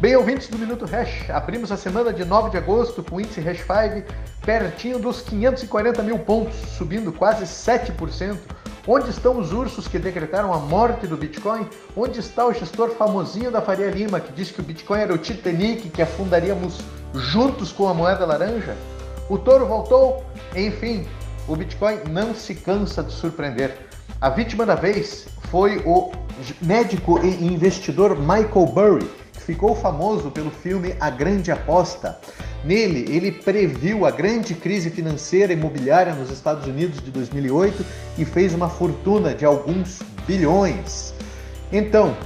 Bem, ouvintes do Minuto Hash, abrimos a semana de 9 de agosto com o índice Hash 5 pertinho dos 540 mil pontos, subindo quase 7%. Onde estão os ursos que decretaram a morte do Bitcoin? Onde está o gestor famosinho da Faria Lima que disse que o Bitcoin era o Titanic que afundaríamos juntos com a moeda laranja? O touro voltou? Enfim, o Bitcoin não se cansa de surpreender. A vítima da vez foi o médico e investidor Michael Burry, ficou famoso pelo filme A Grande Aposta. Nele, ele previu a grande crise financeira e imobiliária nos Estados Unidos de 2008 e fez uma fortuna de alguns bilhões. Então,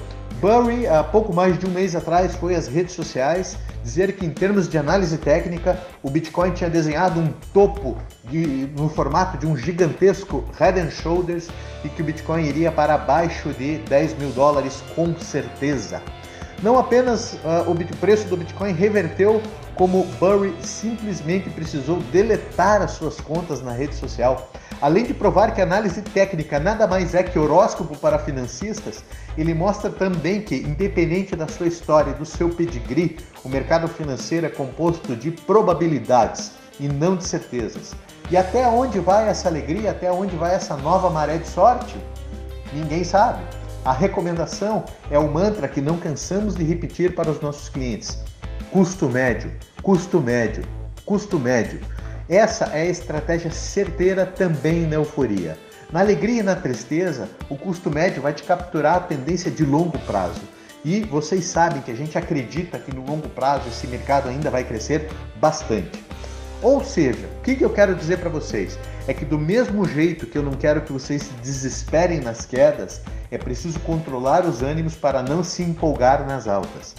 Burry, há pouco mais de um mês atrás, foi às redes sociais dizer que, em termos de análise técnica, o Bitcoin tinha desenhado um topo de, no formato de um gigantesco head and shoulders e que o Bitcoin iria para abaixo de 10 mil dólares com certeza. Não apenas uh, o preço do Bitcoin reverteu, como Burry simplesmente precisou deletar as suas contas na rede social. Além de provar que a análise técnica nada mais é que horóscopo para financistas, ele mostra também que, independente da sua história e do seu pedigree, o mercado financeiro é composto de probabilidades e não de certezas. E até onde vai essa alegria, até onde vai essa nova maré de sorte? Ninguém sabe. A recomendação é o mantra que não cansamos de repetir para os nossos clientes: custo médio, custo médio, custo médio. Essa é a estratégia certeira também na euforia. Na alegria e na tristeza, o custo médio vai te capturar a tendência de longo prazo. E vocês sabem que a gente acredita que no longo prazo esse mercado ainda vai crescer bastante. Ou seja, o que eu quero dizer para vocês? É que do mesmo jeito que eu não quero que vocês se desesperem nas quedas, é preciso controlar os ânimos para não se empolgar nas altas.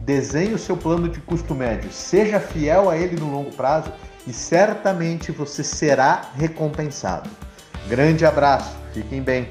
Desenhe o seu plano de custo médio, seja fiel a ele no longo prazo e certamente você será recompensado. Grande abraço, fiquem bem.